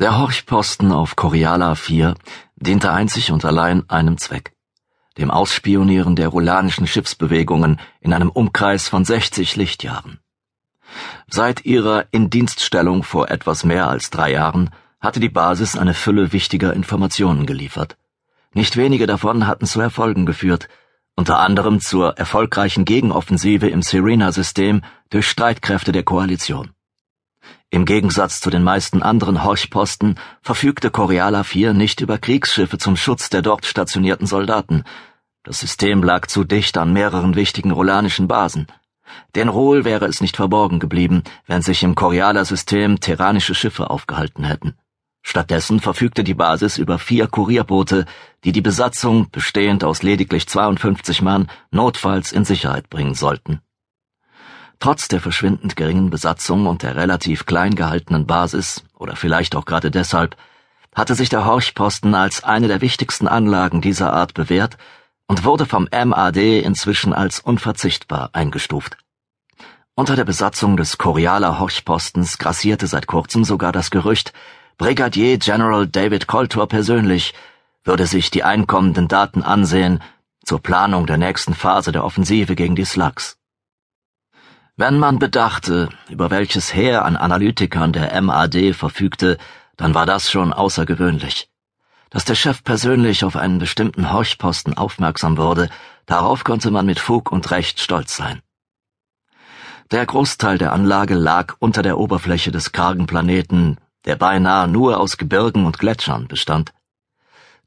Der Horchposten auf Coriala 4 diente einzig und allein einem Zweck. Dem Ausspionieren der rolanischen Schiffsbewegungen in einem Umkreis von 60 Lichtjahren. Seit ihrer Indienststellung vor etwas mehr als drei Jahren hatte die Basis eine Fülle wichtiger Informationen geliefert. Nicht wenige davon hatten zu Erfolgen geführt, unter anderem zur erfolgreichen Gegenoffensive im Serena-System durch Streitkräfte der Koalition. Im Gegensatz zu den meisten anderen Horchposten verfügte Coriala 4 nicht über Kriegsschiffe zum Schutz der dort stationierten Soldaten. Das System lag zu dicht an mehreren wichtigen rolanischen Basen. Den Rohl wäre es nicht verborgen geblieben, wenn sich im Coriala-System terranische Schiffe aufgehalten hätten. Stattdessen verfügte die Basis über vier Kurierboote, die die Besatzung, bestehend aus lediglich 52 Mann, notfalls in Sicherheit bringen sollten. Trotz der verschwindend geringen Besatzung und der relativ klein gehaltenen Basis, oder vielleicht auch gerade deshalb, hatte sich der Horchposten als eine der wichtigsten Anlagen dieser Art bewährt und wurde vom MAD inzwischen als unverzichtbar eingestuft. Unter der Besatzung des Corialer Horchpostens grassierte seit kurzem sogar das Gerücht, Brigadier General David Coltor persönlich würde sich die einkommenden Daten ansehen zur Planung der nächsten Phase der Offensive gegen die Slugs. Wenn man bedachte, über welches Heer an Analytikern der MAD verfügte, dann war das schon außergewöhnlich. Dass der Chef persönlich auf einen bestimmten Horchposten aufmerksam wurde, darauf konnte man mit Fug und Recht stolz sein. Der Großteil der Anlage lag unter der Oberfläche des kargen Planeten, der beinahe nur aus Gebirgen und Gletschern bestand.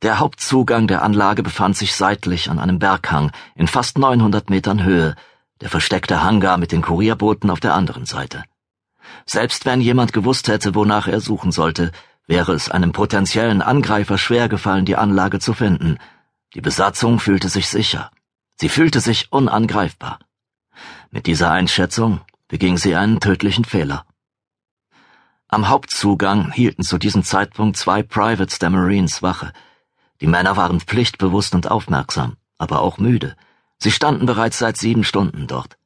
Der Hauptzugang der Anlage befand sich seitlich an einem Berghang in fast 900 Metern Höhe, der versteckte Hangar mit den Kurierbooten auf der anderen Seite. Selbst wenn jemand gewusst hätte, wonach er suchen sollte, wäre es einem potenziellen Angreifer schwer gefallen, die Anlage zu finden. Die Besatzung fühlte sich sicher. Sie fühlte sich unangreifbar. Mit dieser Einschätzung beging sie einen tödlichen Fehler. Am Hauptzugang hielten zu diesem Zeitpunkt zwei Privates der Marines Wache. Die Männer waren pflichtbewusst und aufmerksam, aber auch müde. Sie standen bereits seit sieben Stunden dort.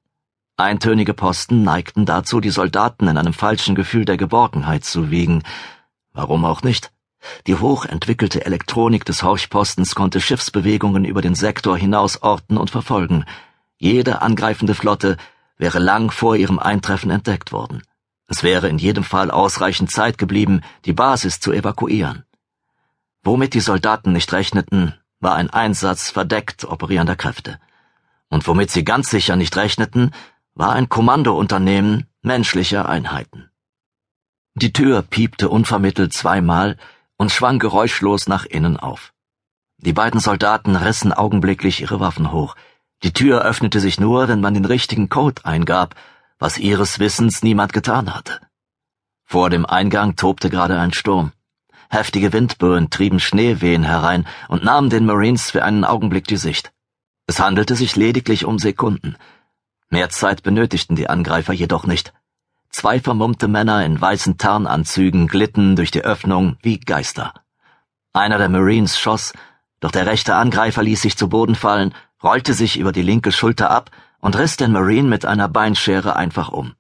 Eintönige Posten neigten dazu, die Soldaten in einem falschen Gefühl der Geborgenheit zu wiegen. Warum auch nicht? Die hochentwickelte Elektronik des Horchpostens konnte Schiffsbewegungen über den Sektor hinaus orten und verfolgen. Jede angreifende Flotte wäre lang vor ihrem Eintreffen entdeckt worden. Es wäre in jedem Fall ausreichend Zeit geblieben, die Basis zu evakuieren. Womit die Soldaten nicht rechneten, war ein Einsatz verdeckt operierender Kräfte und womit sie ganz sicher nicht rechneten, war ein Kommandounternehmen menschlicher Einheiten. Die Tür piepte unvermittelt zweimal und schwang geräuschlos nach innen auf. Die beiden Soldaten rissen augenblicklich ihre Waffen hoch. Die Tür öffnete sich nur, wenn man den richtigen Code eingab, was ihres Wissens niemand getan hatte. Vor dem Eingang tobte gerade ein Sturm. Heftige Windböen trieben Schneewehen herein und nahmen den Marines für einen Augenblick die Sicht. Es handelte sich lediglich um Sekunden. Mehr Zeit benötigten die Angreifer jedoch nicht. Zwei vermummte Männer in weißen Tarnanzügen glitten durch die Öffnung wie Geister. Einer der Marines schoss, doch der rechte Angreifer ließ sich zu Boden fallen, rollte sich über die linke Schulter ab und riss den Marine mit einer Beinschere einfach um.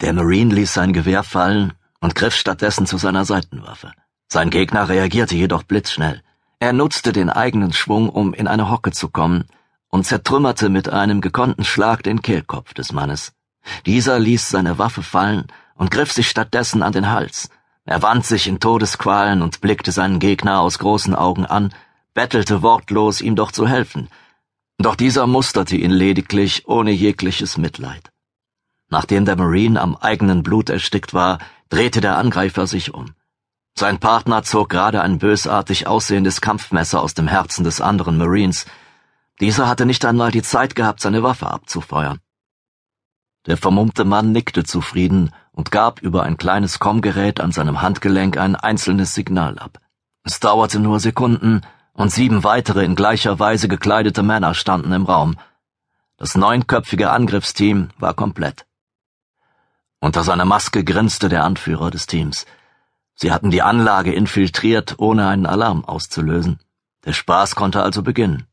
Der Marine ließ sein Gewehr fallen und griff stattdessen zu seiner Seitenwaffe. Sein Gegner reagierte jedoch blitzschnell. Er nutzte den eigenen Schwung, um in eine Hocke zu kommen, und zertrümmerte mit einem gekonnten Schlag den Kehlkopf des Mannes. Dieser ließ seine Waffe fallen und griff sich stattdessen an den Hals. Er wand sich in Todesqualen und blickte seinen Gegner aus großen Augen an, bettelte wortlos, ihm doch zu helfen. Doch dieser musterte ihn lediglich ohne jegliches Mitleid. Nachdem der Marine am eigenen Blut erstickt war, drehte der Angreifer sich um. Sein Partner zog gerade ein bösartig aussehendes Kampfmesser aus dem Herzen des anderen Marines. Dieser hatte nicht einmal die Zeit gehabt, seine Waffe abzufeuern. Der vermummte Mann nickte zufrieden und gab über ein kleines Kommgerät an seinem Handgelenk ein einzelnes Signal ab. Es dauerte nur Sekunden, und sieben weitere in gleicher Weise gekleidete Männer standen im Raum. Das neunköpfige Angriffsteam war komplett. Unter seiner Maske grinste der Anführer des Teams. Sie hatten die Anlage infiltriert, ohne einen Alarm auszulösen. Der Spaß konnte also beginnen.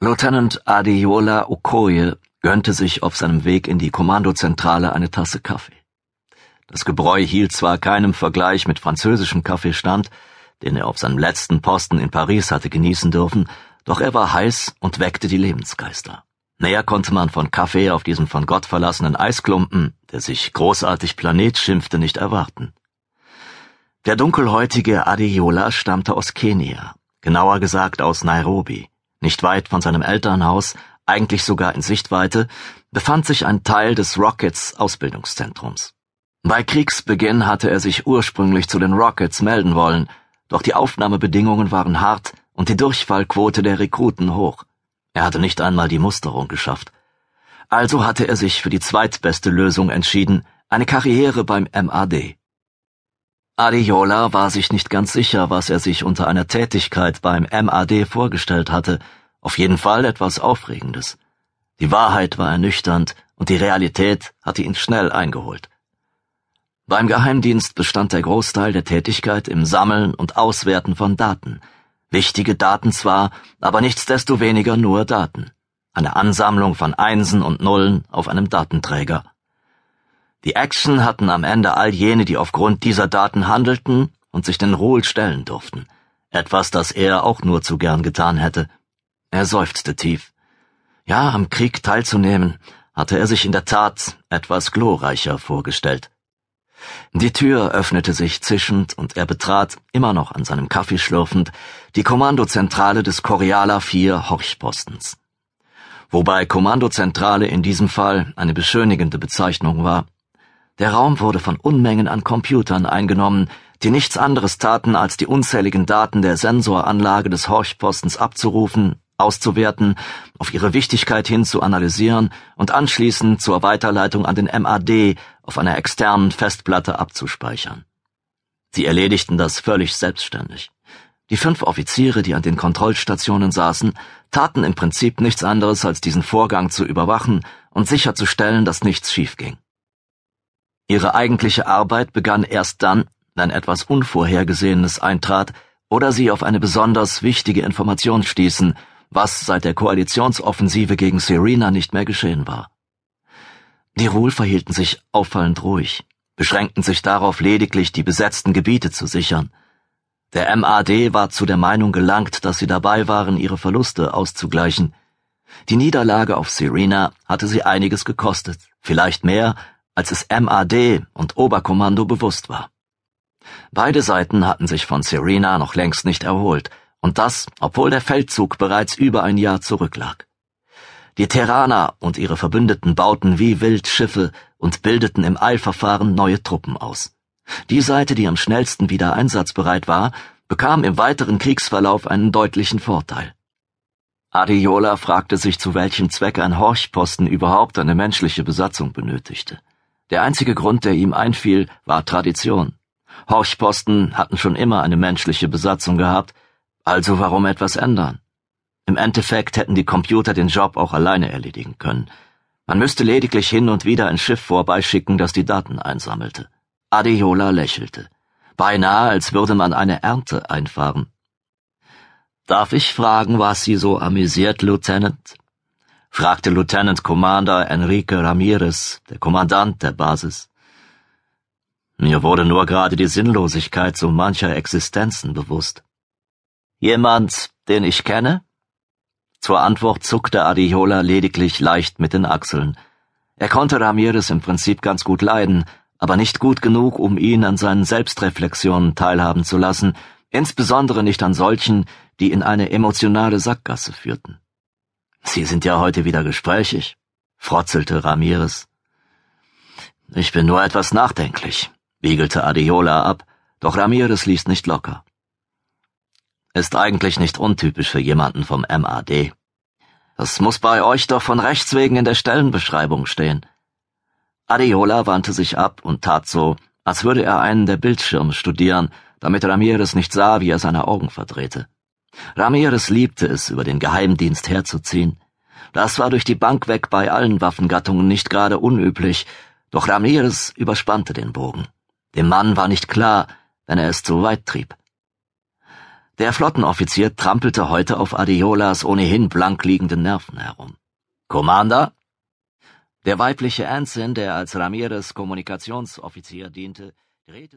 Lieutenant Adeola Okoye gönnte sich auf seinem Weg in die Kommandozentrale eine Tasse Kaffee. Das Gebräu hielt zwar keinem Vergleich mit französischem Kaffee stand, den er auf seinem letzten Posten in Paris hatte genießen dürfen, doch er war heiß und weckte die Lebensgeister. Näher konnte man von Kaffee auf diesem von Gott verlassenen Eisklumpen, der sich großartig Planet schimpfte, nicht erwarten. Der dunkelhäutige Adeola stammte aus Kenia, genauer gesagt aus Nairobi. Nicht weit von seinem Elternhaus, eigentlich sogar in Sichtweite, befand sich ein Teil des Rockets Ausbildungszentrums. Bei Kriegsbeginn hatte er sich ursprünglich zu den Rockets melden wollen, doch die Aufnahmebedingungen waren hart und die Durchfallquote der Rekruten hoch. Er hatte nicht einmal die Musterung geschafft. Also hatte er sich für die zweitbeste Lösung entschieden, eine Karriere beim MAD. Adiola war sich nicht ganz sicher, was er sich unter einer Tätigkeit beim MAD vorgestellt hatte, auf jeden Fall etwas Aufregendes. Die Wahrheit war ernüchternd und die Realität hatte ihn schnell eingeholt. Beim Geheimdienst bestand der Großteil der Tätigkeit im Sammeln und Auswerten von Daten – Wichtige Daten zwar, aber nichtsdestoweniger nur Daten. Eine Ansammlung von Einsen und Nullen auf einem Datenträger. Die Action hatten am Ende all jene, die aufgrund dieser Daten handelten und sich den Ruhl stellen durften. Etwas, das er auch nur zu gern getan hätte. Er seufzte tief. Ja, am Krieg teilzunehmen, hatte er sich in der Tat etwas glorreicher vorgestellt. Die Tür öffnete sich zischend und er betrat, immer noch an seinem Kaffee schlürfend, die Kommandozentrale des Koreala 4 Horchpostens. Wobei Kommandozentrale in diesem Fall eine beschönigende Bezeichnung war. Der Raum wurde von Unmengen an Computern eingenommen, die nichts anderes taten, als die unzähligen Daten der Sensoranlage des Horchpostens abzurufen, auszuwerten, auf ihre Wichtigkeit hin zu analysieren und anschließend zur Weiterleitung an den MAD auf einer externen Festplatte abzuspeichern. Sie erledigten das völlig selbstständig. Die fünf Offiziere, die an den Kontrollstationen saßen, taten im Prinzip nichts anderes, als diesen Vorgang zu überwachen und sicherzustellen, dass nichts schiefging. Ihre eigentliche Arbeit begann erst dann, wenn etwas Unvorhergesehenes eintrat oder sie auf eine besonders wichtige Information stießen, was seit der Koalitionsoffensive gegen Serena nicht mehr geschehen war. Die Ruhl verhielten sich auffallend ruhig, beschränkten sich darauf lediglich, die besetzten Gebiete zu sichern. Der MAD war zu der Meinung gelangt, dass sie dabei waren, ihre Verluste auszugleichen. Die Niederlage auf Serena hatte sie einiges gekostet, vielleicht mehr, als es MAD und Oberkommando bewusst war. Beide Seiten hatten sich von Serena noch längst nicht erholt, und das, obwohl der Feldzug bereits über ein Jahr zurücklag. Die Terraner und ihre Verbündeten bauten wie wild Schiffe und bildeten im Eilverfahren neue Truppen aus. Die Seite, die am schnellsten wieder einsatzbereit war, bekam im weiteren Kriegsverlauf einen deutlichen Vorteil. Adiola fragte sich, zu welchem Zweck ein Horchposten überhaupt eine menschliche Besatzung benötigte. Der einzige Grund, der ihm einfiel, war Tradition. Horchposten hatten schon immer eine menschliche Besatzung gehabt, also warum etwas ändern? Im Endeffekt hätten die Computer den Job auch alleine erledigen können. Man müsste lediglich hin und wieder ein Schiff vorbeischicken, das die Daten einsammelte. Adeola lächelte. Beinahe, als würde man eine Ernte einfahren. Darf ich fragen, was Sie so amüsiert, Lieutenant? Fragte Lieutenant Commander Enrique Ramirez, der Kommandant der Basis. Mir wurde nur gerade die Sinnlosigkeit so mancher Existenzen bewusst. Jemand, den ich kenne? Zur Antwort zuckte Adiola lediglich leicht mit den Achseln. Er konnte Ramirez im Prinzip ganz gut leiden, aber nicht gut genug, um ihn an seinen Selbstreflexionen teilhaben zu lassen, insbesondere nicht an solchen, die in eine emotionale Sackgasse führten. Sie sind ja heute wieder gesprächig, frotzelte Ramirez. Ich bin nur etwas nachdenklich, wiegelte Adiola ab, doch Ramirez ließ nicht locker. Ist eigentlich nicht untypisch für jemanden vom MAD. Das muss bei euch doch von Rechts wegen in der Stellenbeschreibung stehen. Adiola wandte sich ab und tat so, als würde er einen der Bildschirme studieren, damit Ramirez nicht sah, wie er seine Augen verdrehte. Ramirez liebte es, über den Geheimdienst herzuziehen. Das war durch die Bank weg bei allen Waffengattungen nicht gerade unüblich, doch Ramirez überspannte den Bogen. Dem Mann war nicht klar, wenn er es zu weit trieb. Der Flottenoffizier trampelte heute auf Adiolas ohnehin blank liegenden Nerven herum. Commander? Der weibliche Ensign, der als Ramirez Kommunikationsoffizier diente, drehte